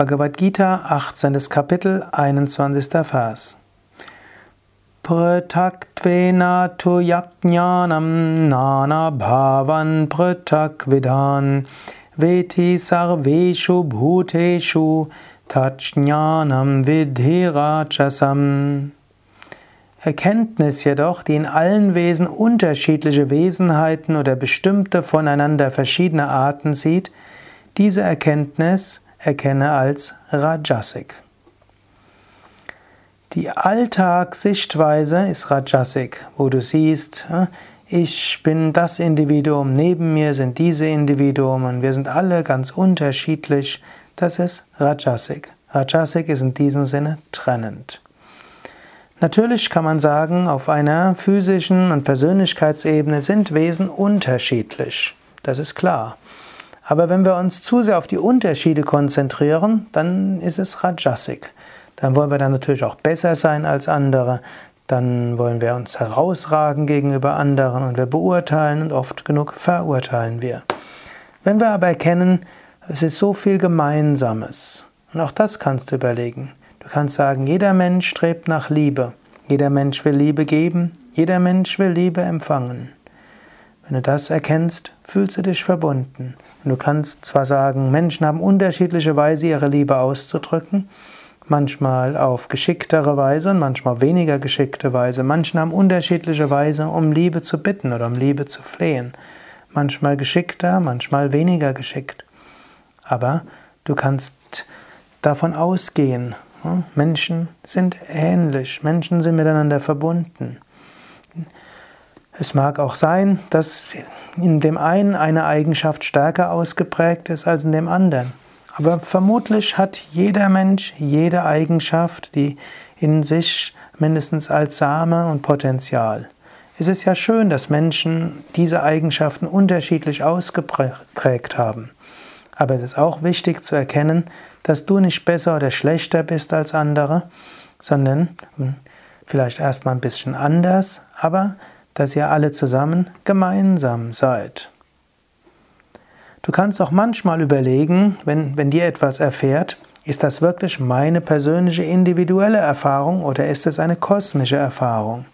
Bhagavad Gita, 18. Kapitel, 21. Vers. Pritaktvena tu yajnanam nana bhavan pritakvidan veti sarveshu bhuteshu tajnanam vidhirachasam. Erkenntnis jedoch, die in allen Wesen unterschiedliche Wesenheiten oder bestimmte voneinander verschiedene Arten sieht, diese Erkenntnis erkenne als Rajasik. Die Alltagssichtweise ist Rajasik, wo du siehst, ich bin das Individuum, neben mir sind diese Individuen, wir sind alle ganz unterschiedlich. Das ist Rajasik. Rajasik ist in diesem Sinne trennend. Natürlich kann man sagen, auf einer physischen und Persönlichkeitsebene sind Wesen unterschiedlich. Das ist klar. Aber wenn wir uns zu sehr auf die Unterschiede konzentrieren, dann ist es Rajasik. Dann wollen wir dann natürlich auch besser sein als andere. Dann wollen wir uns herausragen gegenüber anderen und wir beurteilen und oft genug verurteilen wir. Wenn wir aber erkennen, es ist so viel Gemeinsames, und auch das kannst du überlegen. Du kannst sagen, jeder Mensch strebt nach Liebe. Jeder Mensch will Liebe geben. Jeder Mensch will Liebe empfangen. Wenn du das erkennst, fühlst du dich verbunden. Und du kannst zwar sagen, Menschen haben unterschiedliche Weise, ihre Liebe auszudrücken, manchmal auf geschicktere Weise und manchmal weniger geschickte Weise. Manche haben unterschiedliche Weise, um Liebe zu bitten oder um Liebe zu flehen. Manchmal geschickter, manchmal weniger geschickt. Aber du kannst davon ausgehen, hm, Menschen sind ähnlich, Menschen sind miteinander verbunden. Es mag auch sein, dass in dem einen eine Eigenschaft stärker ausgeprägt ist als in dem anderen. Aber vermutlich hat jeder Mensch jede Eigenschaft, die in sich mindestens als Same und Potenzial. Es ist ja schön, dass Menschen diese Eigenschaften unterschiedlich ausgeprägt haben. Aber es ist auch wichtig zu erkennen, dass du nicht besser oder schlechter bist als andere, sondern vielleicht erstmal ein bisschen anders, aber dass ihr alle zusammen gemeinsam seid. Du kannst auch manchmal überlegen, wenn, wenn dir etwas erfährt, ist das wirklich meine persönliche individuelle Erfahrung oder ist es eine kosmische Erfahrung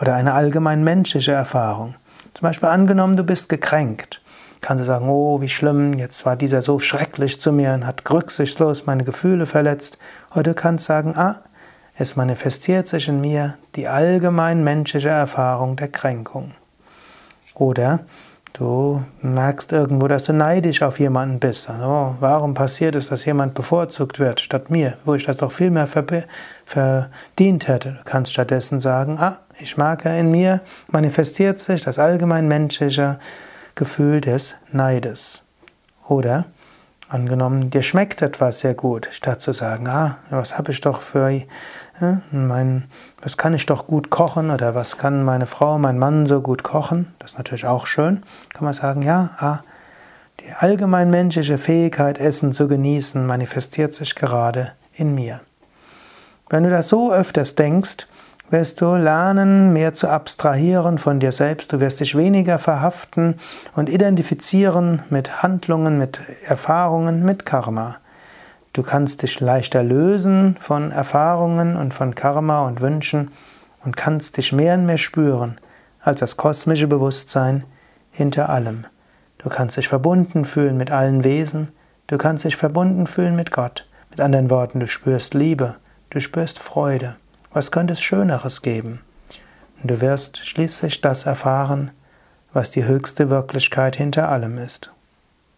oder eine allgemein menschliche Erfahrung? Zum Beispiel angenommen, du bist gekränkt. Kannst du sagen, oh, wie schlimm, jetzt war dieser so schrecklich zu mir und hat rücksichtslos meine Gefühle verletzt. Oder du kannst sagen, ah, es manifestiert sich in mir die allgemein menschliche Erfahrung der Kränkung. Oder du merkst irgendwo, dass du neidisch auf jemanden bist. Oh, warum passiert es, dass jemand bevorzugt wird statt mir, wo ich das doch viel mehr verdient hätte? Du kannst stattdessen sagen, ah, ich merke, in mir manifestiert sich das allgemein menschliche Gefühl des Neides. Oder Angenommen, dir schmeckt etwas sehr gut, statt zu sagen, ah, was habe ich doch für, äh, mein, was kann ich doch gut kochen oder was kann meine Frau, mein Mann so gut kochen, das ist natürlich auch schön, kann man sagen, ja, ah, die allgemein menschliche Fähigkeit, Essen zu genießen, manifestiert sich gerade in mir. Wenn du das so öfters denkst, wirst du lernen, mehr zu abstrahieren von dir selbst. Du wirst dich weniger verhaften und identifizieren mit Handlungen, mit Erfahrungen, mit Karma. Du kannst dich leichter lösen von Erfahrungen und von Karma und Wünschen und kannst dich mehr und mehr spüren als das kosmische Bewusstsein hinter allem. Du kannst dich verbunden fühlen mit allen Wesen, du kannst dich verbunden fühlen mit Gott. Mit anderen Worten, du spürst Liebe, du spürst Freude. Was könnte es Schöneres geben? Du wirst schließlich das erfahren, was die höchste Wirklichkeit hinter allem ist.